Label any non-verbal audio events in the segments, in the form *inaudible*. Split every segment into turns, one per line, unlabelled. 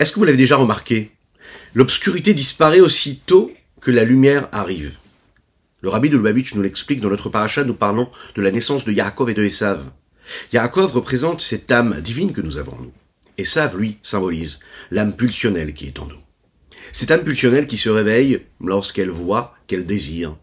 Est-ce que vous l'avez déjà remarqué? L'obscurité disparaît aussitôt que la lumière arrive. Le rabbi de Lubavitch nous l'explique dans notre paracha, nous parlons de la naissance de Yaakov et de Esav. Yaakov représente cette âme divine que nous avons en nous. Esav, lui, symbolise l'âme pulsionnelle qui est en nous. Cette âme pulsionnelle qui se réveille lorsqu'elle voit, qu'elle désire,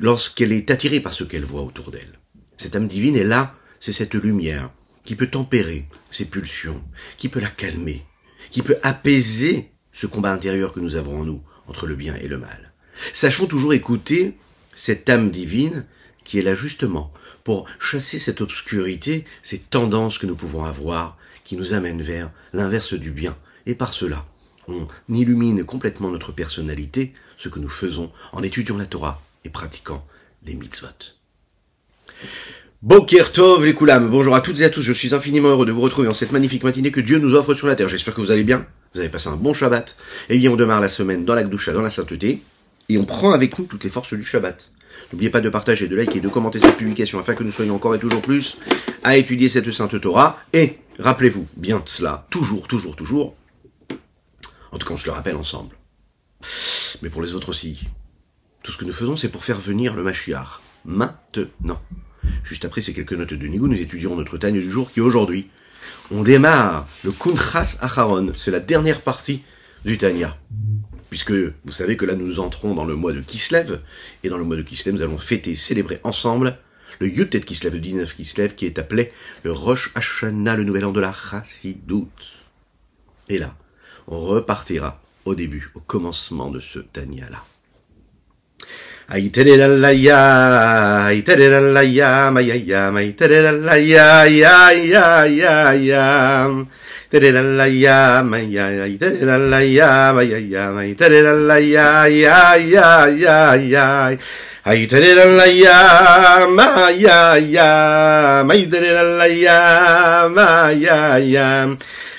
lorsqu'elle est attirée par ce qu'elle voit autour d'elle. Cette âme divine est là, c'est cette lumière qui peut tempérer ses pulsions, qui peut la calmer, qui peut apaiser ce combat intérieur que nous avons en nous entre le bien et le mal. Sachons toujours écouter cette âme divine qui est là justement pour chasser cette obscurité, ces tendances que nous pouvons avoir, qui nous amènent vers l'inverse du bien. Et par cela, on illumine complètement notre personnalité, ce que nous faisons en étudiant la Torah et pratiquant les mitzvot. Boker Tov les Koulam, bonjour à toutes et à tous, je suis infiniment heureux de vous retrouver en cette magnifique matinée que Dieu nous offre sur la terre. J'espère que vous allez bien, vous avez passé un bon Shabbat. Eh bien on démarre la semaine dans la Gdoucha, dans la sainteté, et on prend avec nous toutes les forces du Shabbat. N'oubliez pas de partager, de liker et de commenter cette publication afin que nous soyons encore et toujours plus à étudier cette sainte Torah. Et rappelez-vous bien cela, toujours, toujours, toujours. En tout cas, on se le rappelle ensemble. Mais pour les autres aussi. Tout ce que nous faisons, c'est pour faire venir le Mashiach. Maintenant. Juste après ces quelques notes de Nigou, nous étudierons notre Tanya du jour qui aujourd'hui, on démarre le Kuntras Acharon. C'est la dernière partie du Tanya puisque vous savez que là nous entrons dans le mois de Kislev, et dans le mois de Kislev nous allons fêter, célébrer ensemble le Yutet Kislev, le 19 Kislev, qui est appelé le Rosh Hashanah, le nouvel an de la Chassidout. Et là, on repartira au début, au commencement de ce Ay tererala ya, ay tererala ya, ay ay ay, tererala ya, ya ya ya ya. Tererala ya, ay ay, tererala ya, ay ay ay, tererala ya, ya ya ya ya. Ay tererala ya, ma ya ya, ay tererala ya, ma ya ya.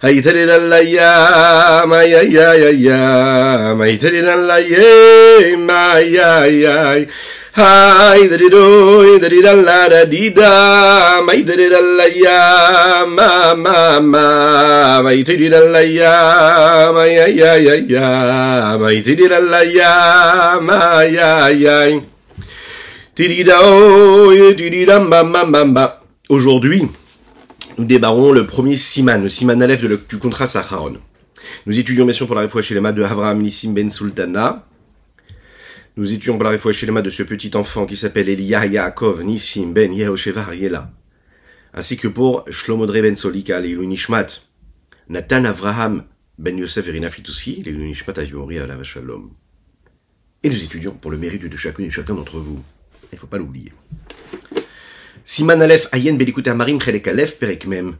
Aïe, t'es l'allaïa, maïaïaïa, maïaïaïa, maïaïaïaï. Aïe, t'es l'ido, t'es l'idalla, la dida, maïaïa, ma, ma, ma, ma, maïaïa, maïaïaïaïa, maïaïaïaïaï. T'es l'ido, t'es l'ido, ma, ma. Aujourd'hui nous débarrons le premier siman, le siman Aleph de du contrat Sacharon. Nous étudions bien sûr pour la réfoua chez de Avraham Nissim Ben Sultana. Nous étudions pour la réfoua chez de ce petit enfant qui s'appelle Elia Yaakov Nissim Ben Yehoshevar Yela. Ainsi que pour Shlomodre Ben Solika, les Nishmat. Nathan Avraham Ben Yosef Erina Fitoussi, les Nishmat Ayomori Alav Shalom. Et nous étudions pour le mérite de chacune et chacun d'entre vous. Il ne faut pas l'oublier. Siman Aleph Ayen Belikut Amarim Chelek Aleph Perek Mem.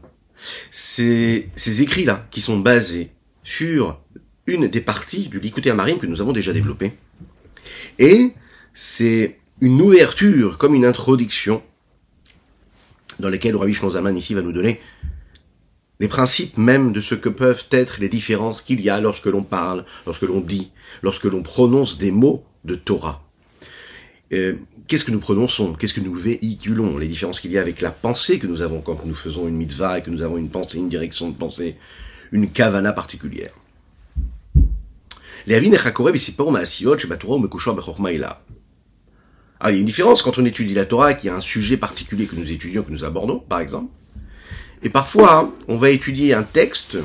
Ces, ces écrits-là, qui sont basés sur une des parties du Likuté Amarim que nous avons déjà développé. Et c'est une ouverture, comme une introduction, dans laquelle Rabbi Zaman ici va nous donner les principes même de ce que peuvent être les différences qu'il y a lorsque l'on parle, lorsque l'on dit, lorsque l'on prononce des mots de Torah. Euh, qu'est-ce que nous prononçons Qu'est-ce que nous véhiculons? Les différences qu'il y a avec la pensée que nous avons quand nous faisons une mitzvah et que nous avons une pensée, une direction de pensée, une kavana particulière. Ah, il y a une différence quand on étudie la Torah, qu'il y a un sujet particulier que nous étudions, que nous abordons, par exemple. Et parfois, on va étudier un texte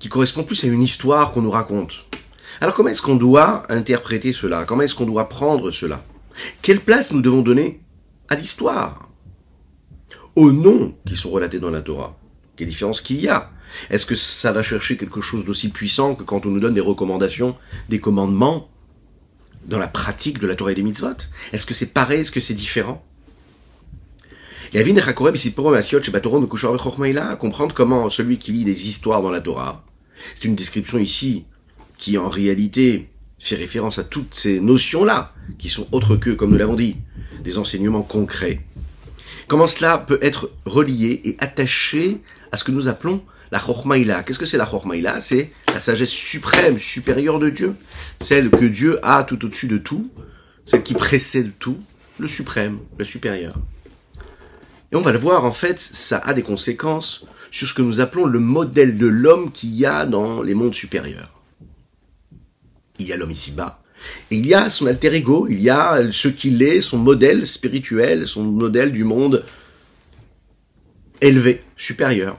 qui correspond plus à une histoire qu'on nous raconte. Alors comment est-ce qu'on doit interpréter cela? Comment est-ce qu'on doit prendre cela? Quelle place nous devons donner à l'histoire? Aux noms qui sont relatés dans la Torah. Quelle différence qu'il y a? Est-ce que ça va chercher quelque chose d'aussi puissant que quand on nous donne des recommandations, des commandements dans la pratique de la Torah et des mitzvot? Est-ce que c'est pareil? Est-ce que c'est différent? Comprendre comment celui qui lit des histoires dans la Torah C'est une description ici qui en réalité fait référence à toutes ces notions-là, qui sont autres que, comme nous l'avons dit, des enseignements concrets. Comment cela peut être relié et attaché à ce que nous appelons la Chormaïla. Qu'est-ce que c'est la Chormaïla C'est la sagesse suprême, supérieure de Dieu. Celle que Dieu a tout au-dessus de tout, celle qui précède tout, le suprême, le supérieur. Et on va le voir, en fait, ça a des conséquences sur ce que nous appelons le modèle de l'homme qu'il y a dans les mondes supérieurs. Il y a l'homme ici-bas, il y a son alter ego, il y a ce qu'il est, son modèle spirituel, son modèle du monde élevé, supérieur.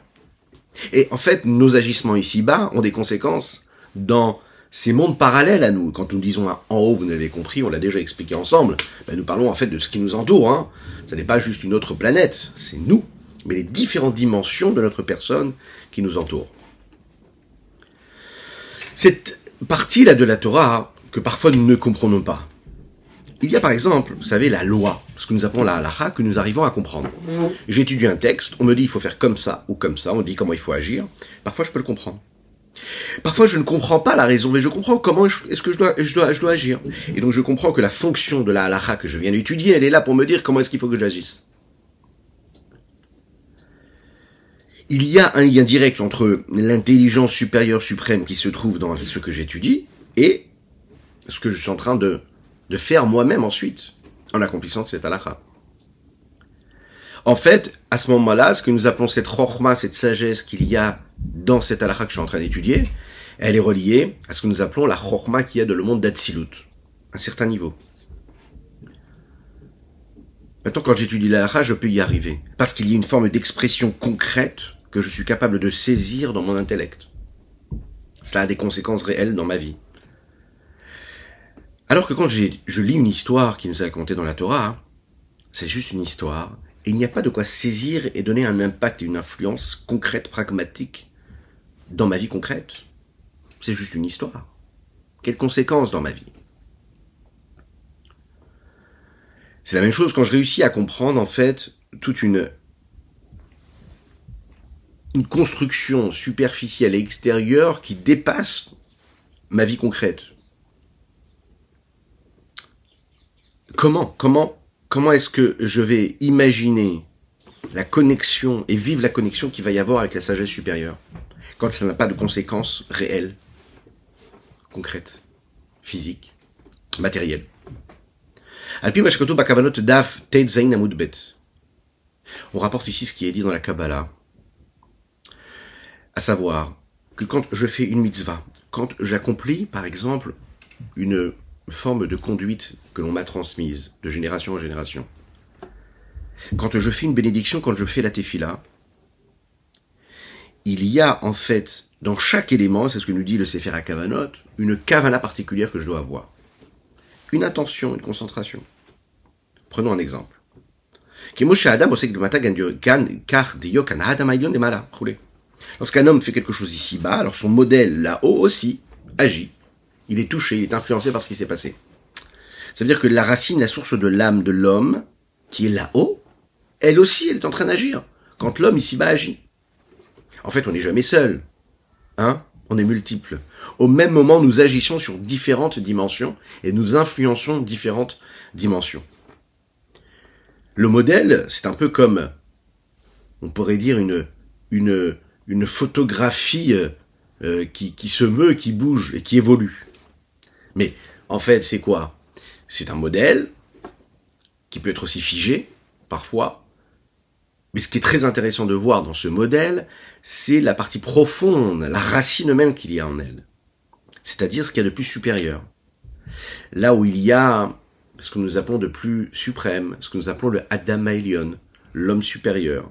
Et en fait, nos agissements ici-bas ont des conséquences dans ces mondes parallèles à nous. Quand nous disons en haut, vous l'avez compris, on l'a déjà expliqué ensemble, ben nous parlons en fait de ce qui nous entoure. Hein. Ce n'est pas juste une autre planète, c'est nous, mais les différentes dimensions de notre personne qui nous entourent. Partie-là de la Torah que parfois nous ne comprenons pas. Il y a par exemple, vous savez, la loi, ce que nous appelons la halakha, que nous arrivons à comprendre. J'ai étudié un texte, on me dit il faut faire comme ça ou comme ça, on me dit comment il faut agir. Parfois je peux le comprendre. Parfois je ne comprends pas la raison, mais je comprends comment est-ce que je dois, je, dois, je dois agir. Et donc je comprends que la fonction de la halakha que je viens d'étudier, elle est là pour me dire comment est-ce qu'il faut que j'agisse. Il y a un lien direct entre l'intelligence supérieure suprême qui se trouve dans ce que j'étudie et ce que je suis en train de faire moi-même ensuite, en accomplissant cette halakha. En fait, à ce moment-là, ce que nous appelons cette chorma, cette sagesse qu'il y a dans cette halakha que je suis en train d'étudier, elle est reliée à ce que nous appelons la chorma qu'il y a dans le monde d'Atsilut, un certain niveau. Maintenant, quand j'étudie la je peux y arriver. Parce qu'il y a une forme d'expression concrète que je suis capable de saisir dans mon intellect. Cela a des conséquences réelles dans ma vie. Alors que quand je lis une histoire qui nous est racontée dans la Torah, c'est juste une histoire, et il n'y a pas de quoi saisir et donner un impact et une influence concrète, pragmatique, dans ma vie concrète. C'est juste une histoire. Quelles conséquences dans ma vie? C'est la même chose quand je réussis à comprendre en fait toute une une construction superficielle et extérieure qui dépasse ma vie concrète. comment, comment, comment est-ce que je vais imaginer la connexion et vivre la connexion qu'il va y avoir avec la sagesse supérieure quand ça n'a pas de conséquences réelles, concrètes, physiques, matérielles? On rapporte ici ce qui est dit dans la Kabbalah, à savoir que quand je fais une mitzvah, quand j'accomplis par exemple une forme de conduite que l'on m'a transmise de génération en génération. Quand je fais une bénédiction, quand je fais la tefila, il y a en fait dans chaque élément, c'est ce que nous dit le Sefer Kavanot, une kavana particulière que je dois avoir. Une attention, une concentration. Prenons un exemple. Lorsqu'un homme fait quelque chose ici-bas, alors son modèle là-haut aussi agit il est touché, il est influencé par ce qui s'est passé. Ça veut dire que la racine, la source de l'âme de l'homme, qui est là-haut, elle aussi, elle est en train d'agir. Quand l'homme ici-bas agit. En fait, on n'est jamais seul. Hein On est multiple. Au même moment, nous agissons sur différentes dimensions et nous influençons différentes dimensions. Le modèle, c'est un peu comme, on pourrait dire, une, une, une photographie euh, qui, qui se meut, qui bouge et qui évolue. Mais en fait, c'est quoi? C'est un modèle qui peut être aussi figé, parfois. Mais ce qui est très intéressant de voir dans ce modèle, c'est la partie profonde, la racine même qu'il y a en elle. C'est-à-dire ce qu'il y a de plus supérieur. Là où il y a ce que nous appelons de plus suprême, ce que nous appelons le Adam l'homme supérieur,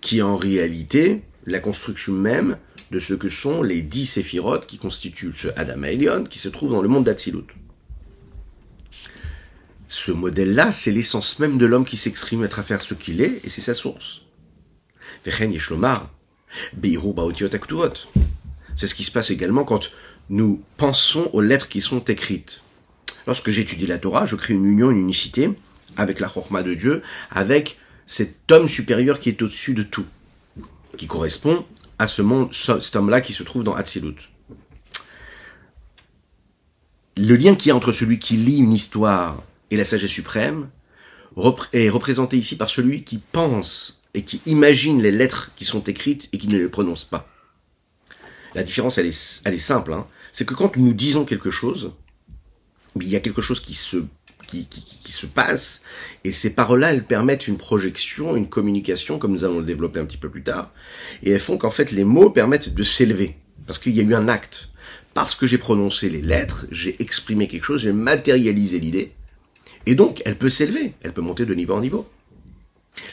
qui en réalité la construction même de ce que sont les dix séphirotes qui constituent ce Adam Elion qui se trouve dans le monde d'Atsilut. Ce modèle-là, c'est l'essence même de l'homme qui s'exprime à travers ce qu'il est, et c'est sa source. C'est ce qui se passe également quand nous pensons aux lettres qui sont écrites. Lorsque j'étudie la Torah, je crée une union, une unicité avec la Chorma de Dieu, avec cet homme supérieur qui est au-dessus de tout, qui correspond à ce monde, cet homme-là qui se trouve dans Hatzilut. Le lien qu'il y a entre celui qui lit une histoire et la sagesse suprême est représenté ici par celui qui pense et qui imagine les lettres qui sont écrites et qui ne les prononce pas. La différence, elle est, elle est simple. Hein. C'est que quand nous disons quelque chose, il y a quelque chose qui se qui, se passe, et ces paroles-là, elles permettent une projection, une communication, comme nous allons le développer un petit peu plus tard, et elles font qu'en fait les mots permettent de s'élever, parce qu'il y a eu un acte. Parce que j'ai prononcé les lettres, j'ai exprimé quelque chose, j'ai matérialisé l'idée, et donc elle peut s'élever, elle peut monter de niveau en niveau.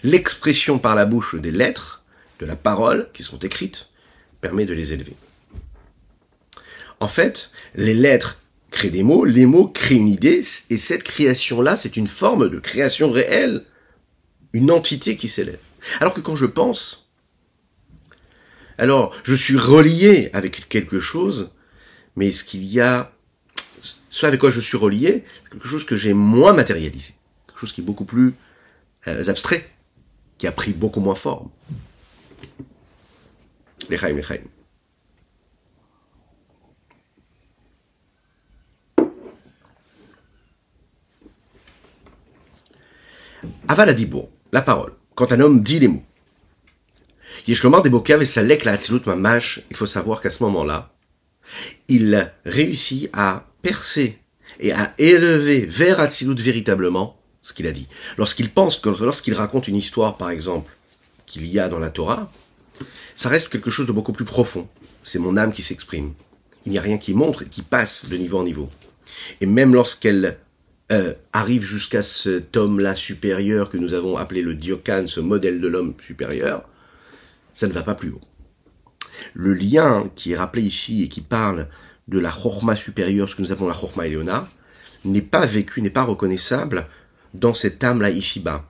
L'expression par la bouche des lettres, de la parole, qui sont écrites, permet de les élever. En fait, les lettres créent des mots, les mots créent une idée, et cette création-là, c'est une forme de création réelle, une entité qui s'élève. Alors que quand je pense, alors je suis relié avec quelque chose, mais ce qu'il y a, ce avec quoi je suis relié, c'est quelque chose que j'ai moins matérialisé, quelque chose qui est beaucoup plus euh, abstrait, qui a pris beaucoup moins forme. Les les Aval a dit bon, la parole. Quand un homme dit les mots. Yeshlomar Debokav et Salek la Hatzilut Mamash, il faut savoir qu'à ce moment-là, il réussit à percer et à élever vers Hatzilut véritablement ce qu'il a dit. Lorsqu'il pense lorsqu'il raconte une histoire, par exemple, qu'il y a dans la Torah, ça reste quelque chose de beaucoup plus profond. C'est mon âme qui s'exprime. Il n'y a rien qui montre et qui passe de niveau en niveau. Et même lorsqu'elle euh, arrive jusqu'à cet homme-là supérieur que nous avons appelé le Diokan, ce modèle de l'homme supérieur, ça ne va pas plus haut. Le lien qui est rappelé ici et qui parle de la Chorma supérieure, ce que nous appelons la Chorma Eleona, n'est pas vécu, n'est pas reconnaissable dans cette âme-là ici-bas,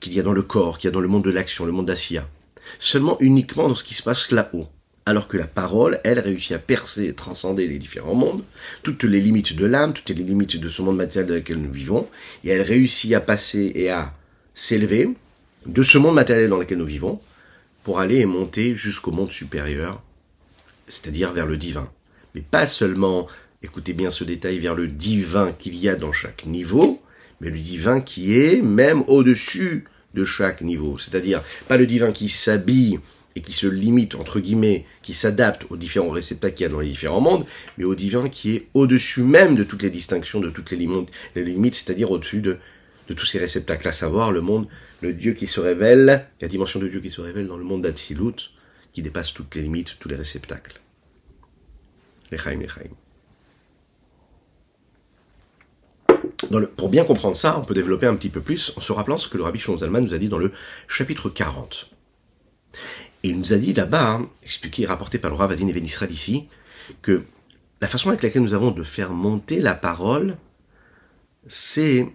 qu'il y a dans le corps, qu'il y a dans le monde de l'action, le monde d'Assia. Seulement uniquement dans ce qui se passe là-haut alors que la parole, elle, réussit à percer et transcender les différents mondes, toutes les limites de l'âme, toutes les limites de ce monde matériel dans lequel nous vivons, et elle réussit à passer et à s'élever de ce monde matériel dans lequel nous vivons, pour aller et monter jusqu'au monde supérieur, c'est-à-dire vers le divin. Mais pas seulement, écoutez bien ce détail, vers le divin qu'il y a dans chaque niveau, mais le divin qui est même au-dessus de chaque niveau. C'est-à-dire, pas le divin qui s'habille et qui se limite, entre guillemets, qui s'adapte aux différents réceptacles qu'il y a dans les différents mondes, mais au divin qui est au-dessus même de toutes les distinctions, de toutes les limites, c'est-à-dire au-dessus de, tous ces réceptacles, à savoir le monde, le Dieu qui se révèle, la dimension de Dieu qui se révèle dans le monde d'Atsilut, qui dépasse toutes les limites, tous les réceptacles. Les Chaim, les Chaim. pour bien comprendre ça, on peut développer un petit peu plus en se rappelant ce que le Rabbi Zalman nous a dit dans le chapitre 40. Et il nous a dit là-bas, hein, expliqué, rapporté par le Rav Adin Israël ici, que la façon avec laquelle nous avons de faire monter la parole, c'est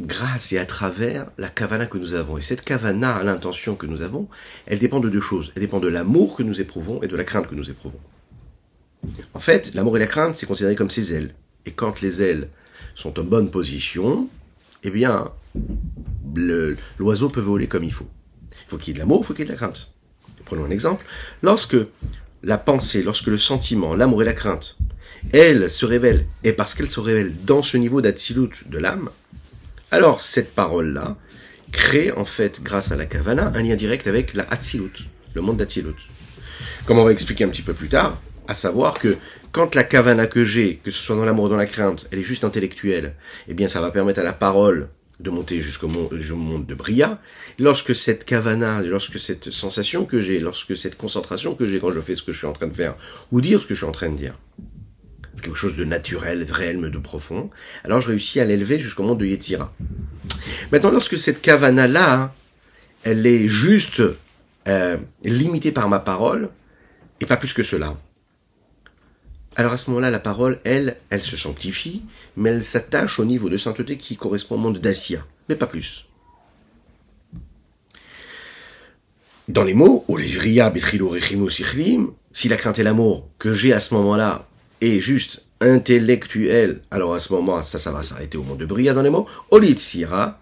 grâce et à travers la kavana que nous avons. Et cette kavana, l'intention que nous avons, elle dépend de deux choses. Elle dépend de l'amour que nous éprouvons et de la crainte que nous éprouvons. En fait, l'amour et la crainte, c'est considéré comme ses ailes. Et quand les ailes sont en bonne position, eh bien, l'oiseau peut voler comme il faut. Faut qu'il y ait de l'amour, il faut qu'il y ait de la crainte. Prenons un exemple. Lorsque la pensée, lorsque le sentiment, l'amour et la crainte, elle se révèlent, et parce qu'elle se révèle dans ce niveau d'atsilut de l'âme, alors cette parole-là crée en fait, grâce à la kavana, un lien direct avec la atsilut, le monde d'atsilut. Comme on va expliquer un petit peu plus tard, à savoir que quand la kavana que j'ai, que ce soit dans l'amour ou dans la crainte, elle est juste intellectuelle, eh bien ça va permettre à la parole de monter jusqu'au monde, de Bria, lorsque cette kavana, lorsque cette sensation que j'ai, lorsque cette concentration que j'ai quand je fais ce que je suis en train de faire, ou dire ce que je suis en train de dire, quelque chose de naturel, de réel, mais de profond, alors je réussis à l'élever jusqu'au monde de Yetzira. Maintenant, lorsque cette kavana-là, elle est juste euh, limitée par ma parole, et pas plus que cela, alors à ce moment-là, la parole, elle, elle se sanctifie, mais elle s'attache au niveau de sainteté qui correspond au monde d'Assia, mais pas plus. Dans les mots, si la crainte et l'amour que j'ai à ce moment-là est juste intellectuel, alors à ce moment, ça, ça va s'arrêter au monde de Bria dans les mots. Olitsira,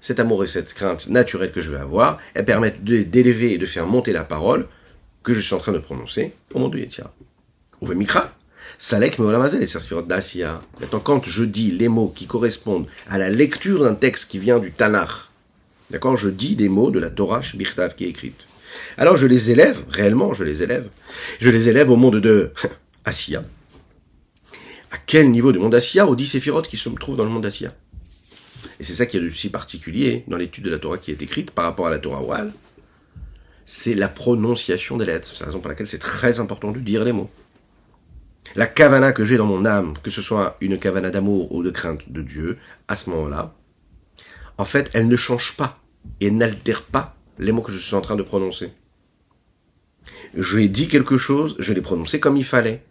cet amour et cette crainte naturelle que je vais avoir, elles permettent d'élever et de faire monter la parole que je suis en train de prononcer au monde du Yetzira. Mikra, Salek Meolamazel et Dacia. Maintenant, quand je dis les mots qui correspondent à la lecture d'un texte qui vient du Tanakh, d'accord, je dis des mots de la Torah Shbirtav qui est écrite. Alors je les élève, réellement je les élève. Je les élève au monde de *laughs* Asiya. À quel niveau du monde Asiya Aux dix séphirotes qui se trouvent dans le monde Asiya. Et c'est ça qui est aussi particulier dans l'étude de la Torah qui est écrite par rapport à la Torah Wal. C'est la prononciation des lettres. C'est la raison pour laquelle c'est très important de dire les mots. La kavana que j'ai dans mon âme, que ce soit une kavana d'amour ou de crainte de Dieu, à ce moment-là, en fait, elle ne change pas et n'altère pas les mots que je suis en train de prononcer. Je ai dit quelque chose, je l'ai prononcé comme il fallait.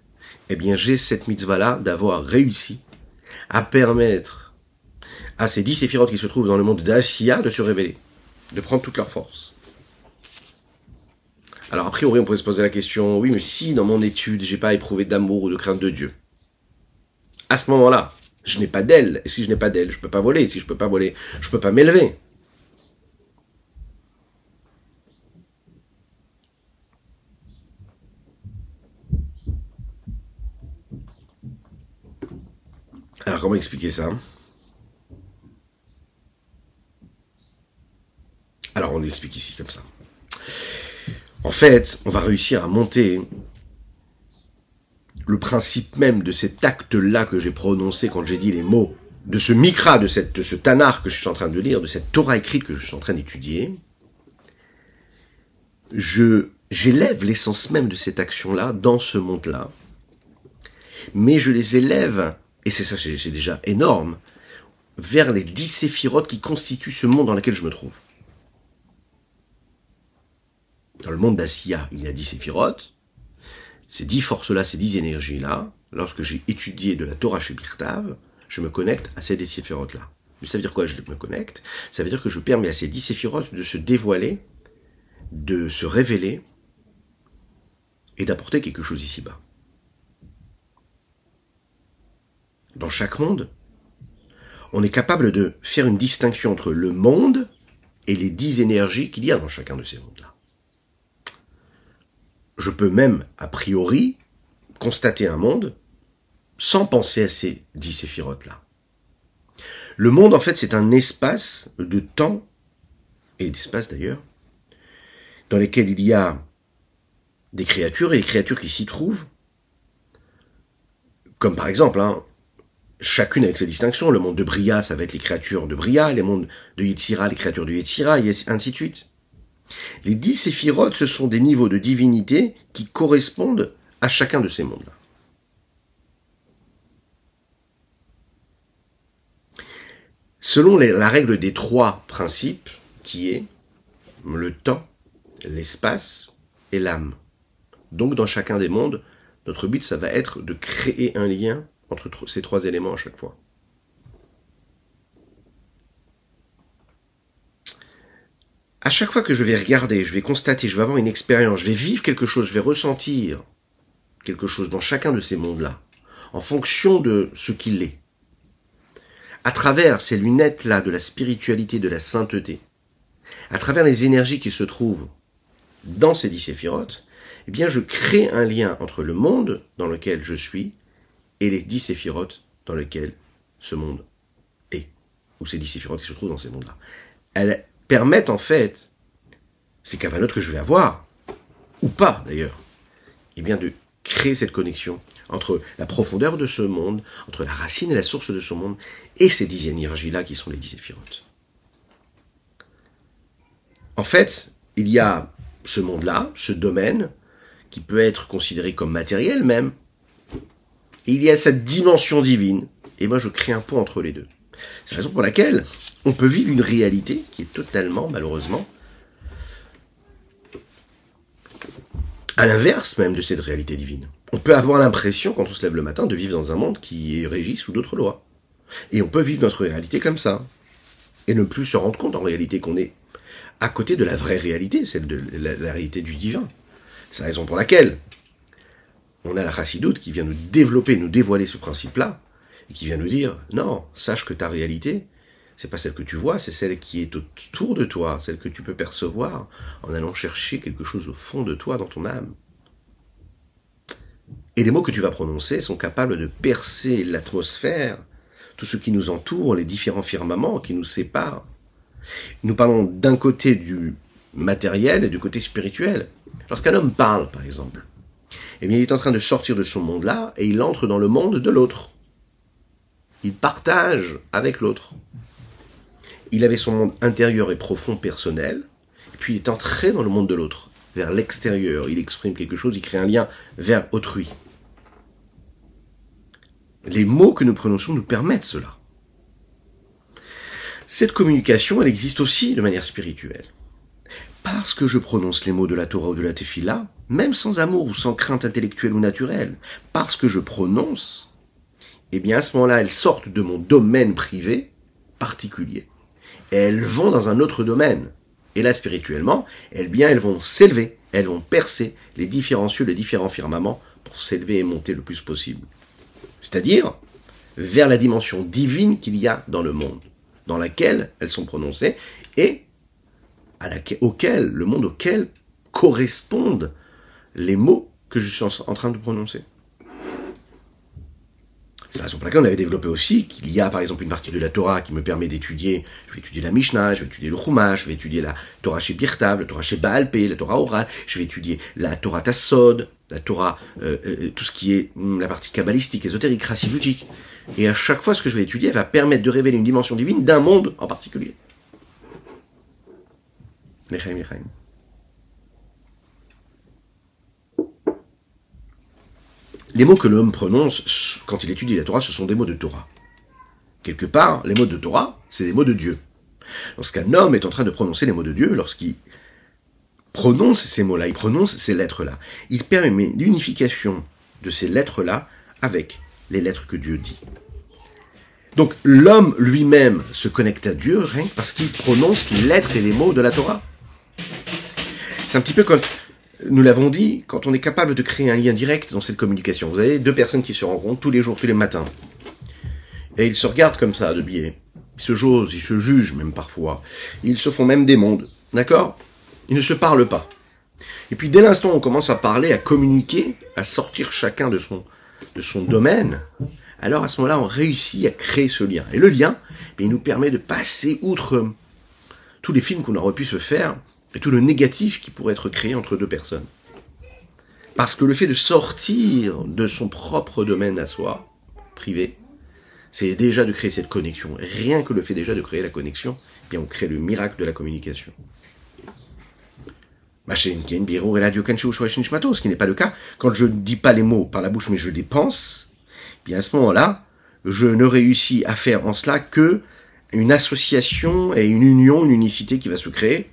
Eh bien, j'ai cette mitzvah-là d'avoir réussi à permettre à ces dix séphirotes qui se trouvent dans le monde d'Asiya de se révéler, de prendre toute leur force. Alors a priori, on pourrait se poser la question, oui, mais si dans mon étude, j'ai pas éprouvé d'amour ou de crainte de Dieu, à ce moment-là, je n'ai pas d'aile. Et si je n'ai pas d'aile, je peux pas voler. Si je peux pas voler, je peux pas m'élever. Alors comment expliquer ça? Alors on l'explique ici comme ça. En fait, on va réussir à monter le principe même de cet acte-là que j'ai prononcé quand j'ai dit les mots, de ce mikra, de, ce tanar que je suis en train de lire, de cette Torah écrite que je suis en train d'étudier, je, j'élève l'essence même de cette action-là dans ce monde-là, mais je les élève, et c'est ça, c'est déjà énorme, vers les dix séphirotes qui constituent ce monde dans lequel je me trouve. Dans le monde d'Asiya, il y a dix séphirotes. Ces dix forces-là, ces dix énergies-là, lorsque j'ai étudié de la Torah chez Birtav, je me connecte à ces dix séphirotes-là. Mais ça veut dire quoi je me connecte? Ça veut dire que je permets à ces dix séphirotes de se dévoiler, de se révéler et d'apporter quelque chose ici-bas. Dans chaque monde, on est capable de faire une distinction entre le monde et les dix énergies qu'il y a dans chacun de ces mondes-là je peux même, a priori, constater un monde sans penser à ces dix séphirotes-là. Le monde, en fait, c'est un espace de temps, et d'espace d'ailleurs, dans lesquels il y a des créatures et les créatures qui s'y trouvent, comme par exemple, hein, chacune avec ses distinctions, le monde de Bria, ça va être les créatures de Bria, les mondes de Yitzira, les créatures de Yitzira, et ainsi de suite. Les dix séphirotes, ce sont des niveaux de divinité qui correspondent à chacun de ces mondes-là. Selon la règle des trois principes, qui est le temps, l'espace et l'âme. Donc dans chacun des mondes, notre but, ça va être de créer un lien entre ces trois éléments à chaque fois. À chaque fois que je vais regarder, je vais constater, je vais avoir une expérience, je vais vivre quelque chose, je vais ressentir quelque chose dans chacun de ces mondes-là, en fonction de ce qu'il est. À travers ces lunettes-là de la spiritualité, de la sainteté, à travers les énergies qui se trouvent dans ces dix séphirotes, eh bien, je crée un lien entre le monde dans lequel je suis et les dix séphirotes dans lesquels ce monde est, ou ces dix séphirotes qui se trouvent dans ces mondes-là permettent en fait, ces cavanotes que je vais avoir, ou pas d'ailleurs, eh bien de créer cette connexion entre la profondeur de ce monde, entre la racine et la source de ce monde, et ces dix énergies-là qui sont les dix éphirotes. En fait, il y a ce monde-là, ce domaine, qui peut être considéré comme matériel même, et il y a cette dimension divine, et moi je crée un pont entre les deux. C'est la raison pour laquelle on peut vivre une réalité qui est totalement, malheureusement, à l'inverse même de cette réalité divine. On peut avoir l'impression, quand on se lève le matin, de vivre dans un monde qui est régi sous d'autres lois. Et on peut vivre notre réalité comme ça. Et ne plus se rendre compte en réalité qu'on est à côté de la vraie réalité, celle de la, réalité du divin. C'est la raison pour laquelle on a la chassidoute qui vient nous développer, nous dévoiler ce principe-là, et qui vient nous dire, non, sache que ta réalité, c'est pas celle que tu vois, c'est celle qui est autour de toi, celle que tu peux percevoir en allant chercher quelque chose au fond de toi, dans ton âme. Et les mots que tu vas prononcer sont capables de percer l'atmosphère, tout ce qui nous entoure, les différents firmaments qui nous séparent. Nous parlons d'un côté du matériel et du côté spirituel. Lorsqu'un homme parle, par exemple, eh bien, il est en train de sortir de son monde-là et il entre dans le monde de l'autre. Il partage avec l'autre. Il avait son monde intérieur et profond personnel, puis il est entré dans le monde de l'autre, vers l'extérieur. Il exprime quelque chose, il crée un lien vers autrui. Les mots que nous prononçons nous permettent cela. Cette communication, elle existe aussi de manière spirituelle. Parce que je prononce les mots de la Torah ou de la Tefillah, même sans amour ou sans crainte intellectuelle ou naturelle, parce que je prononce, eh bien à ce moment-là, elles sortent de mon domaine privé particulier. Elles vont dans un autre domaine. Et là, spirituellement, elles, bien, elles vont s'élever, elles vont percer les différents cieux, les différents firmaments pour s'élever et monter le plus possible. C'est-à-dire vers la dimension divine qu'il y a dans le monde, dans laquelle elles sont prononcées, et auquel, le monde auquel correspondent les mots que je suis en train de prononcer. C'est la raison pour laquelle on avait développé aussi qu'il y a par exemple une partie de la Torah qui me permet d'étudier, je vais étudier la Mishnah, je vais étudier le Chumash, je vais étudier la Torah chez Birtav, la Torah chez Baal la Torah orale, je vais étudier la Torah Tassod, la Torah, euh, euh, tout ce qui est hum, la partie kabbalistique, ésotérique, racibutique. Et à chaque fois, ce que je vais étudier va permettre de révéler une dimension divine d'un monde en particulier. Les mots que l'homme prononce quand il étudie la Torah, ce sont des mots de Torah. Quelque part, les mots de Torah, c'est des mots de Dieu. Lorsqu'un homme est en train de prononcer les mots de Dieu, lorsqu'il prononce ces mots-là, il prononce ces lettres-là, il permet l'unification de ces lettres-là avec les lettres que Dieu dit. Donc l'homme lui-même se connecte à Dieu rien que parce qu'il prononce les lettres et les mots de la Torah. C'est un petit peu comme nous l'avons dit, quand on est capable de créer un lien direct dans cette communication, vous avez deux personnes qui se rencontrent tous les jours, tous les matins, et ils se regardent comme ça, de biais. Ils se josent, ils se jugent même parfois. Ils se font même des mondes, d'accord? Ils ne se parlent pas. Et puis dès l'instant où on commence à parler, à communiquer, à sortir chacun de son, de son domaine, alors à ce moment-là, on réussit à créer ce lien. Et le lien, eh il nous permet de passer outre tous les films qu'on aurait pu se faire et tout le négatif qui pourrait être créé entre deux personnes. Parce que le fait de sortir de son propre domaine à soi, privé, c'est déjà de créer cette connexion. Rien que le fait déjà de créer la connexion, eh bien on crée le miracle de la communication. Ce qui n'est pas le cas. Quand je ne dis pas les mots par la bouche, mais je les pense, eh bien à ce moment-là, je ne réussis à faire en cela que une association et une union, une unicité qui va se créer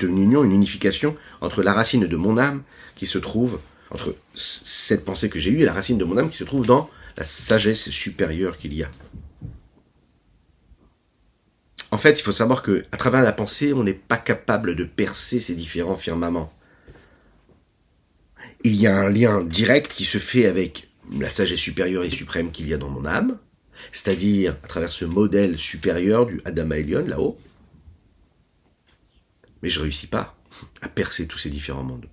une union, une unification entre la racine de mon âme qui se trouve, entre cette pensée que j'ai eue et la racine de mon âme qui se trouve dans la sagesse supérieure qu'il y a. En fait, il faut savoir que à travers la pensée, on n'est pas capable de percer ces différents firmaments. Il y a un lien direct qui se fait avec la sagesse supérieure et suprême qu'il y a dans mon âme, c'est-à-dire à travers ce modèle supérieur du Adam Elion là-haut, mais je ne réussis pas à percer tous ces différents mondes.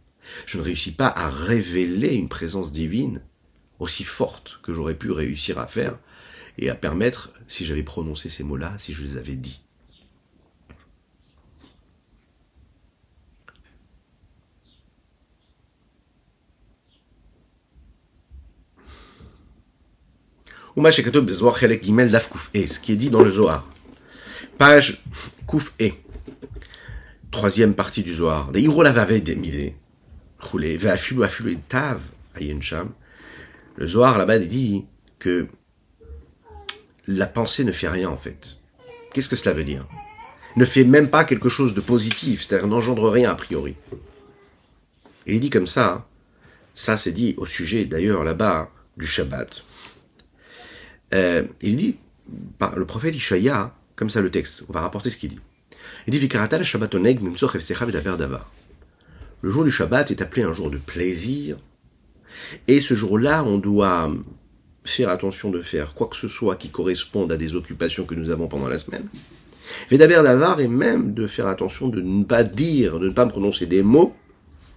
Je ne réussis pas à révéler une présence divine aussi forte que j'aurais pu réussir à faire et à permettre, si j'avais prononcé ces mots-là, si je les avais dit. ce qui est dit dans le Zohar. Page Kouf E troisième partie du Zohar, le Zohar là-bas dit que la pensée ne fait rien en fait. Qu'est-ce que cela veut dire? Ne fait même pas quelque chose de positif, c'est-à-dire n'engendre rien a priori. Il dit comme ça, hein. ça c'est dit au sujet d'ailleurs là-bas du Shabbat. Euh, il dit, par le prophète Ishaïa, comme ça le texte, on va rapporter ce qu'il dit. Dit Le jour du Shabbat est appelé un jour de plaisir, et ce jour-là, on doit faire attention de faire quoi que ce soit qui corresponde à des occupations que nous avons pendant la semaine. Vedaber d'avar et même de faire attention de ne pas dire, de ne pas prononcer des mots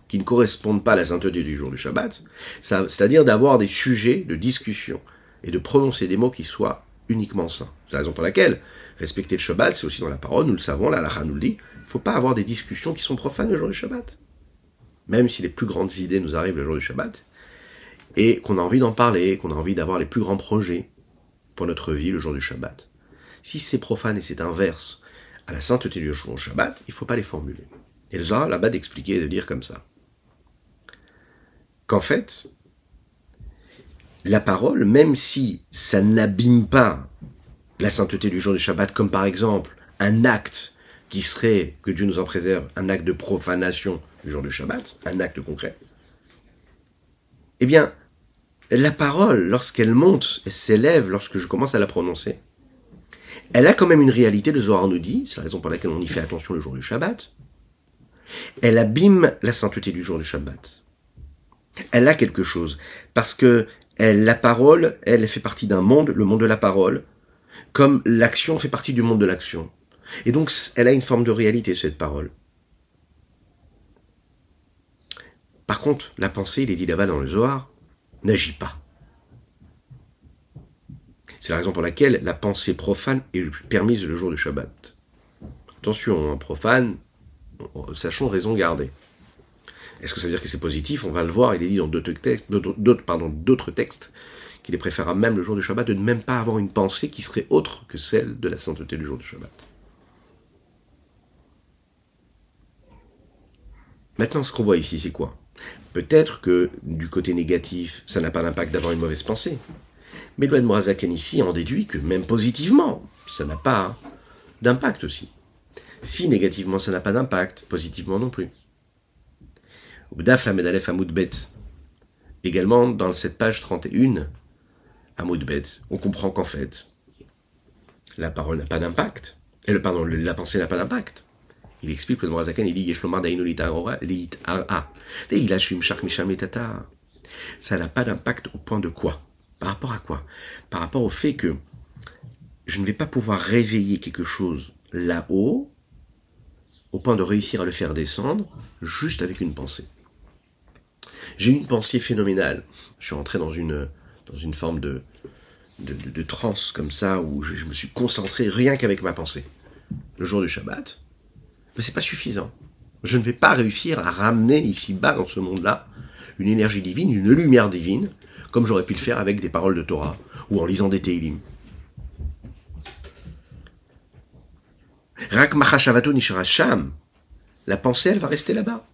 qui ne correspondent pas à la sainteté du jour du Shabbat, c'est-à-dire d'avoir des sujets de discussion et de prononcer des mots qui soient uniquement saints. C'est la raison pour laquelle respecter le Shabbat, c'est aussi dans la parole, nous le savons, la halakha nous le dit, il ne faut pas avoir des discussions qui sont profanes le jour du Shabbat. Même si les plus grandes idées nous arrivent le jour du Shabbat, et qu'on a envie d'en parler, qu'on a envie d'avoir les plus grands projets pour notre vie le jour du Shabbat. Si c'est profane et c'est inverse à la sainteté du jour du Shabbat, il ne faut pas les formuler. Et le là-bas d'expliquer et de dire comme ça. Qu'en fait, la parole, même si ça n'abîme pas la sainteté du jour du Shabbat, comme par exemple un acte qui serait, que Dieu nous en préserve, un acte de profanation du jour du Shabbat, un acte concret, eh bien, la parole, lorsqu'elle monte, elle s'élève lorsque je commence à la prononcer, elle a quand même une réalité, le Zohar nous dit, c'est la raison pour laquelle on y fait attention le jour du Shabbat, elle abîme la sainteté du jour du Shabbat. Elle a quelque chose, parce que la parole, elle fait partie d'un monde, le monde de la parole, comme l'action fait partie du monde de l'action. Et donc, elle a une forme de réalité, cette parole. Par contre, la pensée, il est dit là-bas dans le Zohar, n'agit pas. C'est la raison pour laquelle la pensée profane est permise le jour du Shabbat. Attention, hein, profane, sachons raison garder. Est-ce que ça veut dire que c'est positif? On va le voir, il est dit dans d'autres textes, qu'il est préférable même le jour du Shabbat de ne même pas avoir une pensée qui serait autre que celle de la sainteté du jour du Shabbat. Maintenant, ce qu'on voit ici, c'est quoi? Peut-être que du côté négatif, ça n'a pas d'impact d'avoir une mauvaise pensée. Mais de Morazakan ici en déduit que même positivement, ça n'a pas d'impact aussi. Si négativement ça n'a pas d'impact, positivement non plus. Ubdaf la Medalef Bet. Également dans cette page 31, à Bet, on comprend qu'en fait, la parole n'a pas d'impact. Et le, pardon, la pensée n'a pas d'impact. Il explique le Morazakan, il dit Yeshlomar Ça n'a pas d'impact au point de quoi? Par rapport à quoi? Par rapport au fait que je ne vais pas pouvoir réveiller quelque chose là-haut au point de réussir à le faire descendre juste avec une pensée. J'ai une pensée phénoménale. Je suis rentré dans une, dans une forme de, de, de, transe comme ça où je, me suis concentré rien qu'avec ma pensée. Le jour du Shabbat, mais c'est pas suffisant. Je ne vais pas réussir à ramener ici-bas, dans ce monde-là, une énergie divine, une lumière divine, comme j'aurais pu le faire avec des paroles de Torah ou en lisant des Teilim. Rak Machashavato Nishara la pensée, elle va rester là-bas.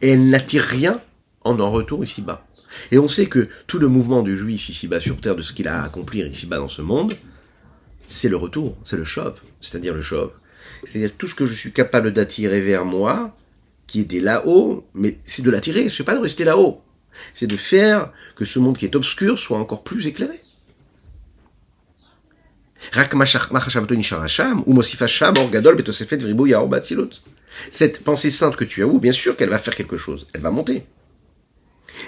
Et elle n'attire rien en en retour ici-bas. Et on sait que tout le mouvement du juif ici-bas sur terre, de ce qu'il a à accomplir ici-bas dans ce monde, c'est le retour, c'est le chauve, c'est-à-dire le chauve. C'est-à-dire tout ce que je suis capable d'attirer vers moi, qui était là-haut, mais c'est de l'attirer, c'est pas de rester là-haut. C'est de faire que ce monde qui est obscur soit encore plus éclairé. Cette pensée sainte que tu as où, bien sûr qu'elle va faire quelque chose, elle va monter.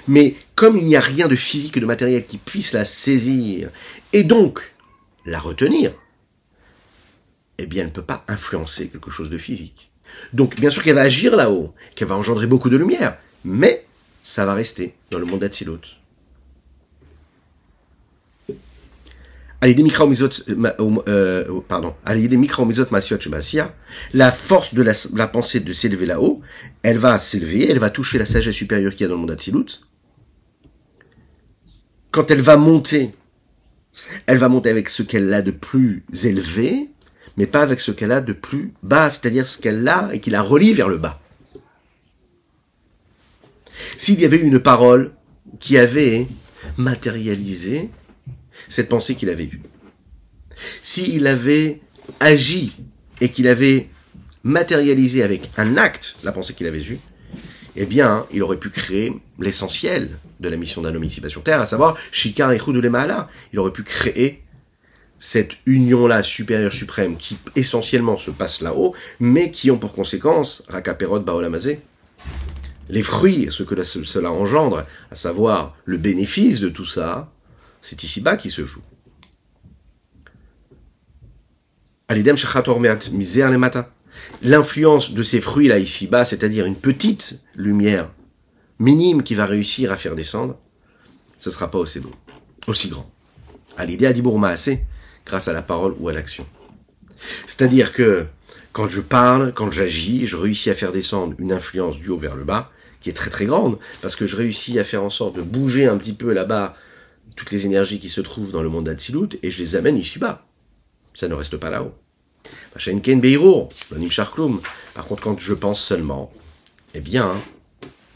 Mais comme il n'y a rien de physique et de matériel qui puisse la saisir, et donc la retenir, eh bien, elle ne peut pas influencer quelque chose de physique. Donc, bien sûr qu'elle va agir là-haut, qu'elle va engendrer beaucoup de lumière, mais ça va rester dans le monde d'Atsilut. Euh, pardon, la force de la, pensée de s'élever là-haut, elle va s'élever, elle va toucher la sagesse supérieure qu'il y a dans le monde. Quand elle va monter, elle va monter avec ce qu'elle a de plus élevé, mais pas avec ce qu'elle a de plus bas, c'est-à-dire ce qu'elle a et qui la relie vers le bas. S'il y avait une parole qui avait matérialisé cette pensée qu'il avait eue, s'il avait agi et qu'il avait matérialisé avec un acte la pensée qu'il avait eue, eh bien, il aurait pu créer l'essentiel de la mission d'un homme sur Terre, à savoir Shikar et Mahala. Il aurait pu créer cette union-là supérieure suprême qui essentiellement se passe là-haut, mais qui ont pour conséquence, Rakaperot Baolamazé, les fruits, ce que cela engendre, à savoir le bénéfice de tout ça, c'est ici-bas qui se joue. L'influence de ces fruits là ici-bas, c'est-à-dire une petite lumière minime qui va réussir à faire descendre, ce ne sera pas aussi bon, aussi grand. À l'idée à assez grâce à la parole ou à l'action. C'est-à-dire que quand je parle, quand j'agis, je réussis à faire descendre une influence du haut vers le bas, qui est très très grande, parce que je réussis à faire en sorte de bouger un petit peu là-bas toutes les énergies qui se trouvent dans le monde d'Atsilut, et je les amène ici-bas. Ça ne reste pas là-haut. Par contre, quand je pense seulement, eh bien,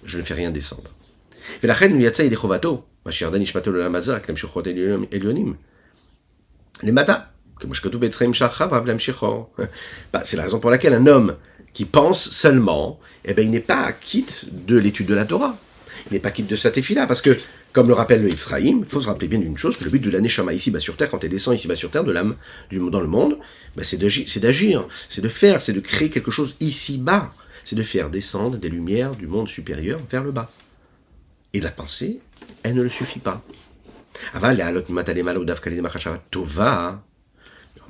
je ne fais rien descendre. *laughs* Bah, c'est la raison pour laquelle un homme qui pense seulement, eh ben, il n'est pas quitte de l'étude de la Torah. Il n'est pas quitte de sa tefila, parce que, comme le rappelle le Israïm, faut se rappeler bien d'une chose, que le but de l'année Shama ici-bas sur terre, quand tu descends ici-bas sur terre, de l'âme dans le monde, bah, c'est d'agir, c'est de faire, c'est de créer quelque chose ici-bas. C'est de faire descendre des lumières du monde supérieur vers le bas. Et la pensée, elle ne le suffit pas. En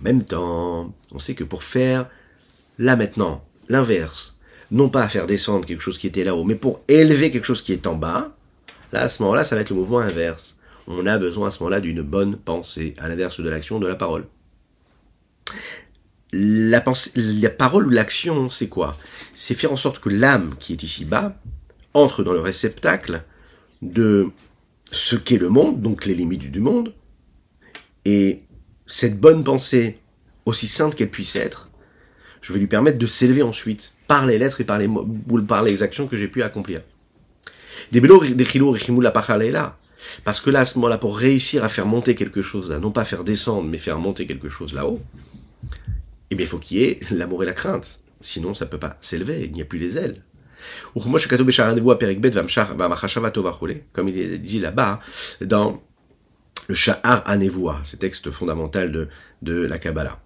même temps, on sait que pour faire, là maintenant, l'inverse, non pas faire descendre quelque chose qui était là-haut, mais pour élever quelque chose qui est en bas, là, à ce moment-là, ça va être le mouvement inverse. On a besoin à ce moment-là d'une bonne pensée, à l'inverse de l'action, de la parole. La, parole ou l'action, c'est quoi? C'est faire en sorte que l'âme qui est ici bas entre dans le réceptacle de ce qu'est le monde, donc les limites du monde, et cette bonne pensée, aussi sainte qu'elle puisse être, je vais lui permettre de s'élever ensuite par les lettres et par les par les actions que j'ai pu accomplir. Parce que là, à ce moment-là, pour réussir à faire monter quelque chose là, non pas faire descendre, mais faire monter quelque chose là-haut, eh bien, il faut qu'il y ait l'amour et la crainte. Sinon, ça peut pas s'élever, il n'y a plus les ailes. Comme il est dit là-bas, dans le Sha'ar Anevoa, ce texte fondamental de, de la Kabbalah.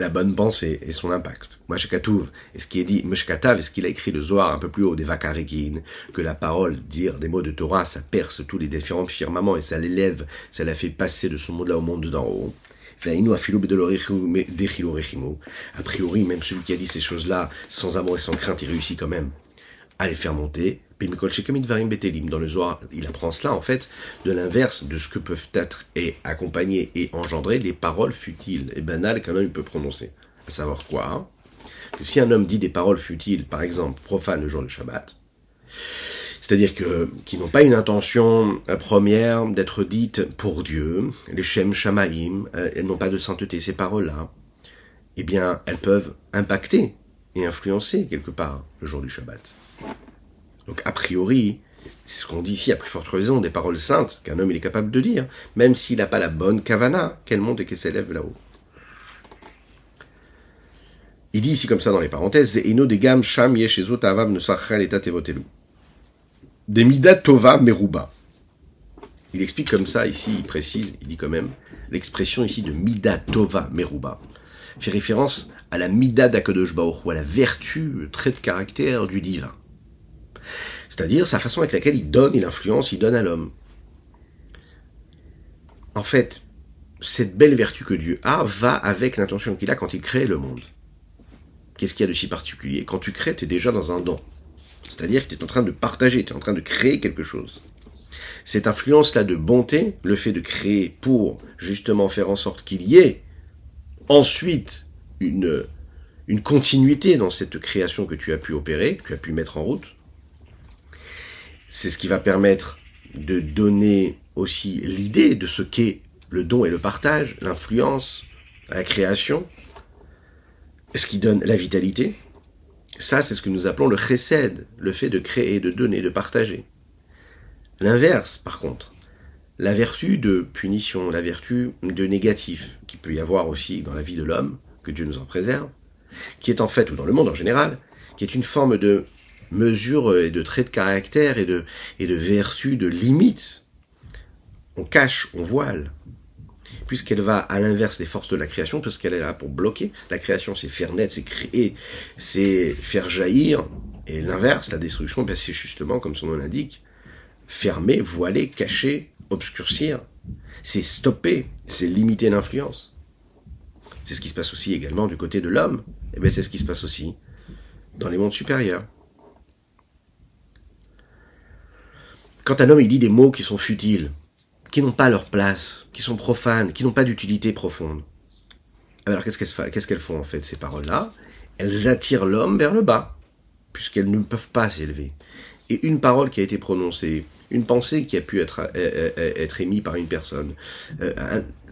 La bonne pensée et son impact. Katouf, et ce qui est dit, Katav, et ce qu'il a écrit le Zohar un peu plus haut des Vakarekin, que la parole, dire des mots de Torah, ça perce tous les différents firmaments et ça l'élève, ça la fait passer de ce monde-là au monde d'en haut. A priori, même celui qui a dit ces choses-là, sans amour et sans crainte, il réussit quand même à les faire monter. Dans le Zohar, il apprend cela, en fait, de l'inverse de ce que peuvent être et accompagner et engendrer les paroles futiles et banales qu'un homme peut prononcer. À savoir quoi hein? Que si un homme dit des paroles futiles, par exemple, profanes le jour du Shabbat, c'est-à-dire que qui n'ont pas une intention euh, première d'être dites pour Dieu, les Shem Shamaim, euh, elles n'ont pas de sainteté, ces paroles-là, eh bien, elles peuvent impacter et influencer quelque part le jour du Shabbat. Donc a priori, c'est ce qu'on dit ici à plus forte raison, des paroles saintes qu'un homme il est capable de dire, même s'il n'a pas la bonne kavana, qu'elle monte et qu'elle s'élève là-haut? Il dit ici comme ça dans les parenthèses, midat tova meruba. Il explique comme ça ici, il précise, il dit quand même, l'expression ici de midat tova meruba fait référence à la mida d'Akadosh ou à la vertu, trait de caractère du divin. C'est-à-dire sa façon avec laquelle il donne, il influence, il donne à l'homme. En fait, cette belle vertu que Dieu a va avec l'intention qu'il a quand il crée le monde. Qu'est-ce qu'il y a de si particulier? Quand tu crées, tu es déjà dans un don. C'est-à-dire que tu es en train de partager, tu es en train de créer quelque chose. Cette influence-là de bonté, le fait de créer pour justement faire en sorte qu'il y ait ensuite une, une continuité dans cette création que tu as pu opérer, que tu as pu mettre en route, c'est ce qui va permettre de donner aussi l'idée de ce qu'est le don et le partage, l'influence, la création, ce qui donne la vitalité. Ça, c'est ce que nous appelons le chesed, le fait de créer, de donner, de partager. L'inverse, par contre, la vertu de punition, la vertu de négatif, qui peut y avoir aussi dans la vie de l'homme, que Dieu nous en préserve, qui est en fait, ou dans le monde en général, qui est une forme de mesure et de traits de caractère et de, et de vertu, de limite. On cache, on voile, puisqu'elle va à l'inverse des forces de la création, parce qu'elle est là pour bloquer. La création, c'est faire naître, c'est créer, c'est faire jaillir. Et l'inverse, la destruction, ben, c'est justement, comme son nom l'indique, fermer, voiler, cacher, obscurcir, c'est stopper, c'est limiter l'influence. C'est ce qui se passe aussi également du côté de l'homme. Et eh bien c'est ce qui se passe aussi dans les mondes supérieurs. Quand un homme il dit des mots qui sont futiles, qui n'ont pas leur place, qui sont profanes, qui n'ont pas d'utilité profonde, alors qu'est-ce qu'elles font en fait ces paroles-là? Elles attirent l'homme vers le bas, puisqu'elles ne peuvent pas s'élever. Et une parole qui a été prononcée, une pensée qui a pu être, euh, euh, euh, émise par une personne,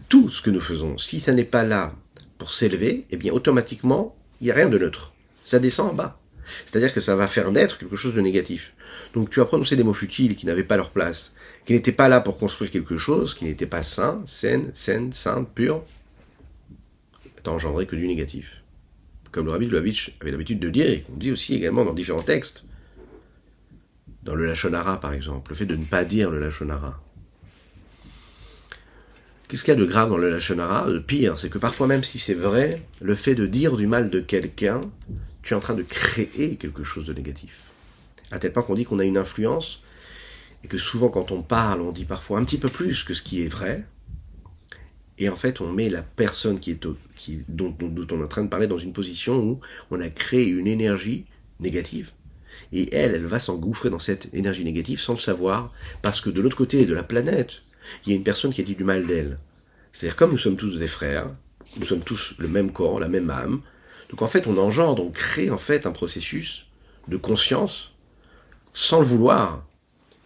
tout ce que nous faisons, si ça n'est pas là pour s'élever, eh bien automatiquement, il n'y a rien de neutre. Ça descend en bas. C'est-à-dire que ça va faire naître quelque chose de négatif. Donc tu as prononcé des mots futiles qui n'avaient pas leur place, qui n'étaient pas là pour construire quelque chose, qui n'étaient pas sain, saine, saine, sainte, pure, t'as engendré que du négatif. Comme le rabbi avait l'habitude de dire, et qu'on dit aussi également dans différents textes, dans le Lachonara par exemple, le fait de ne pas dire le Lachonara. Qu'est-ce qu'il y a de grave dans le Lachonara? Le pire, c'est que parfois même si c'est vrai, le fait de dire du mal de quelqu'un, tu es en train de créer quelque chose de négatif. À tel point qu'on dit qu'on a une influence, et que souvent quand on parle, on dit parfois un petit peu plus que ce qui est vrai, et en fait on met la personne qui est qui, dont, dont, on est en train de parler dans une position où on a créé une énergie négative, et elle, elle va s'engouffrer dans cette énergie négative sans le savoir, parce que de l'autre côté de la planète, il y a une personne qui a dit du mal d'elle. C'est-à-dire, comme nous sommes tous des frères, nous sommes tous le même corps, la même âme, donc en fait, on engendre, on crée en fait un processus de conscience, sans le vouloir.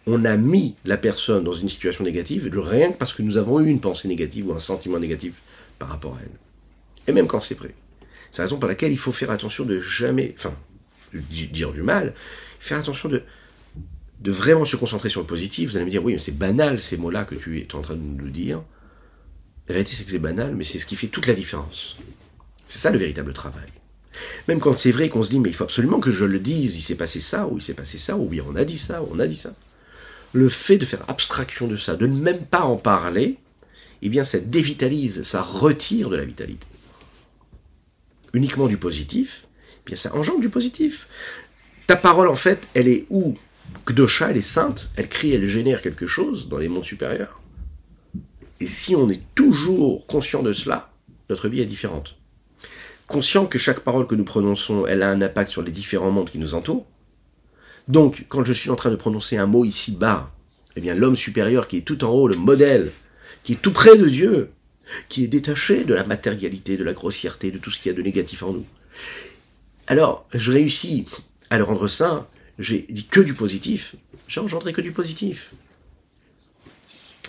On a mis la personne dans une situation négative, rien que parce que nous avons eu une pensée négative ou un sentiment négatif par rapport à elle. Et même quand c'est vrai. C'est la raison pour laquelle il faut faire attention de jamais, enfin, dire du mal, faire attention de, de vraiment se concentrer sur le positif. Vous allez me dire, oui, mais c'est banal ces mots-là que tu es en train de nous dire. La réalité, c'est que c'est banal, mais c'est ce qui fait toute la différence. C'est ça le véritable travail. Même quand c'est vrai qu'on se dit, mais il faut absolument que je le dise, il s'est passé ça, ou il s'est passé ça, ou bien on a dit ça, ou on a dit ça. Le fait de faire abstraction de ça, de ne même pas en parler, eh bien ça dévitalise, ça retire de la vitalité. Uniquement du positif, eh bien ça engendre du positif. Ta parole, en fait, elle est où? Kdosha, elle est sainte, elle crie, elle génère quelque chose dans les mondes supérieurs. Et si on est toujours conscient de cela, notre vie est différente. Conscient que chaque parole que nous prononçons, elle a un impact sur les différents mondes qui nous entourent. Donc, quand je suis en train de prononcer un mot ici bas, eh bien, l'homme supérieur qui est tout en haut, le modèle, qui est tout près de Dieu, qui est détaché de la matérialité, de la grossièreté, de tout ce qu'il y a de négatif en nous. Alors, je réussis à le rendre saint, j'ai dit que du positif, j'ai engendré que du positif.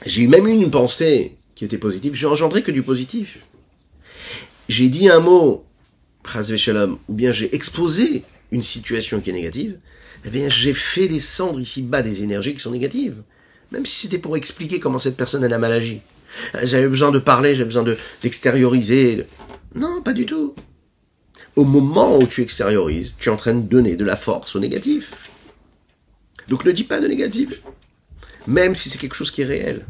J'ai eu même une pensée qui était positive, j'ai engendré que du positif. J'ai dit un mot, ou bien j'ai exposé une situation qui est négative, eh bien j'ai fait descendre ici bas des énergies qui sont négatives. Même si c'était pour expliquer comment cette personne a mal agi. J'avais besoin de parler, j'avais besoin d'extérioriser. non, pas du tout. Au moment où tu extériorises, tu es en train de donner de la force au négatif. Donc ne dis pas de négatif. Même si c'est quelque chose qui est réel.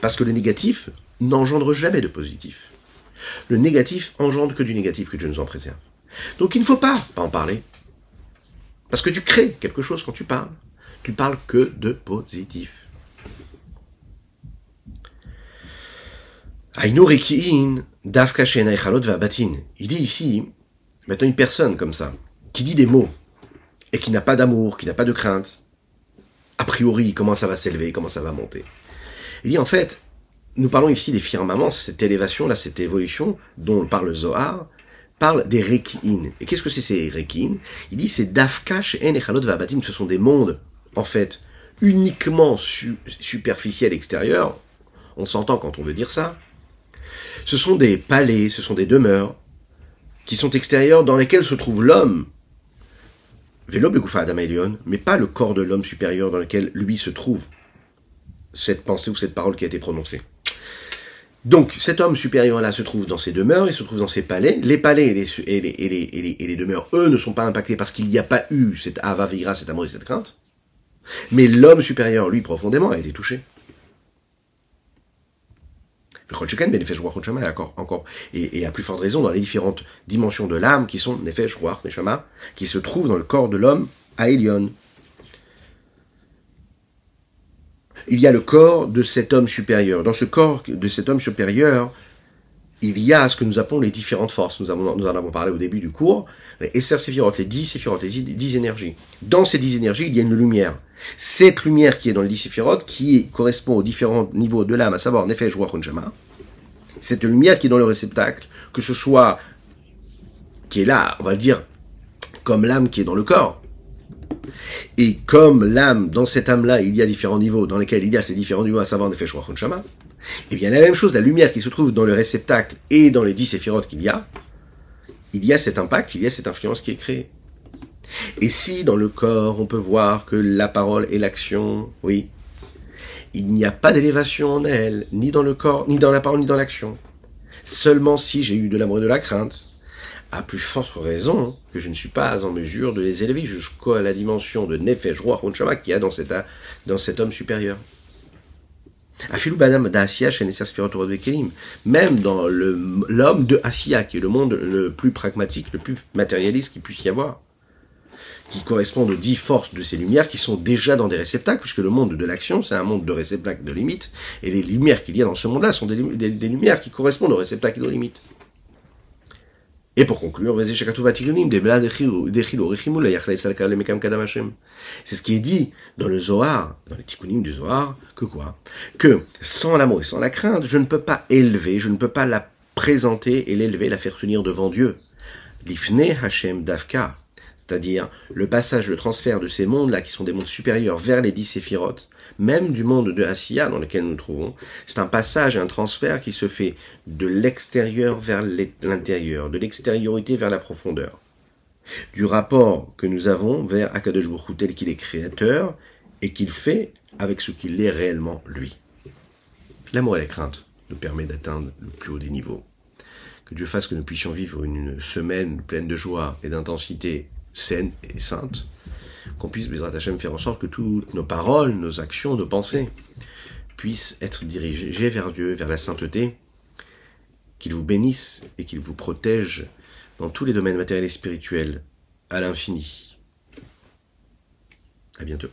Parce que le négatif n'engendre jamais de positif. Le négatif engendre que du négatif, que Dieu nous en préserve. Donc il ne faut pas, en parler. Parce que tu crées quelque chose quand tu parles. Tu parles que de positif. Il dit ici, maintenant une personne comme ça, qui dit des mots, et qui n'a pas d'amour, qui n'a pas de crainte, a priori, comment ça va s'élever, comment ça va monter? Il dit en fait, nous parlons ici des firmaments, cette élévation, là, cette évolution dont parle Zohar, parle des Reki'in. Et qu'est-ce que c'est ces Reki'in? Il dit c'est Dafkash en Echalot Vabatim, ce sont des mondes, en fait, uniquement superficiels extérieurs. On s'entend quand on veut dire ça. Ce sont des palais, ce sont des demeures, qui sont extérieurs dans lesquels se trouve l'homme, Vélo mais pas le corps de l'homme supérieur dans lequel lui se trouve cette pensée ou cette parole qui a été prononcée. Donc cet homme supérieur-là se trouve dans ses demeures, il se trouve dans ses palais. Les palais et les, demeures, eux, ne sont pas impactés parce qu'il n'y a pas eu cette avavira, cet amour et cette crainte. Mais l'homme supérieur, lui, profondément, a été touché. Et, et à plus forte raison dans les différentes dimensions de l'âme qui sont Nefesh, Ruach, Neshama, qui se trouvent dans le corps de l'homme à Elion. Il y a le corps de cet homme supérieur. Dans ce corps de cet homme supérieur, il y a ce que nous appelons les différentes forces. Nous, en avons parlé au début du cours. Les Esser Séphiroth, les dix Séphiroth, les dix énergies. Dans ces dix énergies, il y a une lumière. Cette lumière qui est dans les dix Séphiroth, qui correspond aux différents niveaux de l'âme, à savoir Nefesh, Ruach, Shama, cette lumière qui est dans le réceptacle, que ce soit, qui est là, on va le dire, comme l'âme qui est dans le corps, et comme l'âme, dans cette âme-là, il y a différents niveaux dans lesquels il y a ces différents niveaux, à savoir Nefesh, Ruach, Shama, et bien la même chose, la lumière qui se trouve dans le réceptacle et dans les dix séphirotes qu'il y a, il y a cet impact, il y a cette influence qui est créée. Et si dans le corps on peut voir que la parole et l'action, oui, il n'y a pas d'élévation en elle, ni dans le corps, ni dans la parole, ni dans l'action. Seulement si j'ai eu de l'amour et de la crainte, à plus forte raison que je ne suis pas en mesure de les élever jusqu'à la dimension de Nefesh, Roi, Ronchama qu'il y a dans cet, dans cet homme supérieur. Même dans l'homme de Asiya, qui est le monde le plus pragmatique, le plus matérialiste qu'il puisse y avoir, qui correspond aux dix forces de ces lumières qui sont déjà dans des réceptacles, puisque le monde de l'action, c'est un monde de réceptacles de limites, et les lumières qu'il y a dans ce monde-là sont des, des, lumières qui correspondent aux réceptacles de limites. Et pour conclure, c'est ce qui est dit dans le Zohar, dans les tikkunim du Zohar, que quoi? Que sans l'amour et sans la crainte, je ne peux pas élever, je ne peux pas la présenter et l'élever, la faire tenir devant Dieu. L'ifne Hashem Davka, c'est-à-dire le passage, le transfert de ces mondes-là qui sont des mondes supérieurs vers les dix séphirotes, même du monde de Asiya dans lequel nous nous trouvons, c'est un passage, un transfert qui se fait de l'extérieur vers l'intérieur, de l'extériorité vers la profondeur. Du rapport que nous avons vers Akadosh Baruch tel qu'il est créateur et qu'il fait avec ce qu'il est réellement lui. L'amour et la crainte nous permet d'atteindre le plus haut des niveaux. Que Dieu fasse que nous puissions vivre une semaine pleine de joie et d'intensité saine et sainte, qu'on puisse, Bezrat Hashem, faire en sorte que toutes nos paroles, nos actions, nos pensées puissent être dirigées vers Dieu, vers la sainteté, qu'il vous bénisse et qu'il vous protège dans tous les domaines matériels et spirituels à l'infini. À bientôt.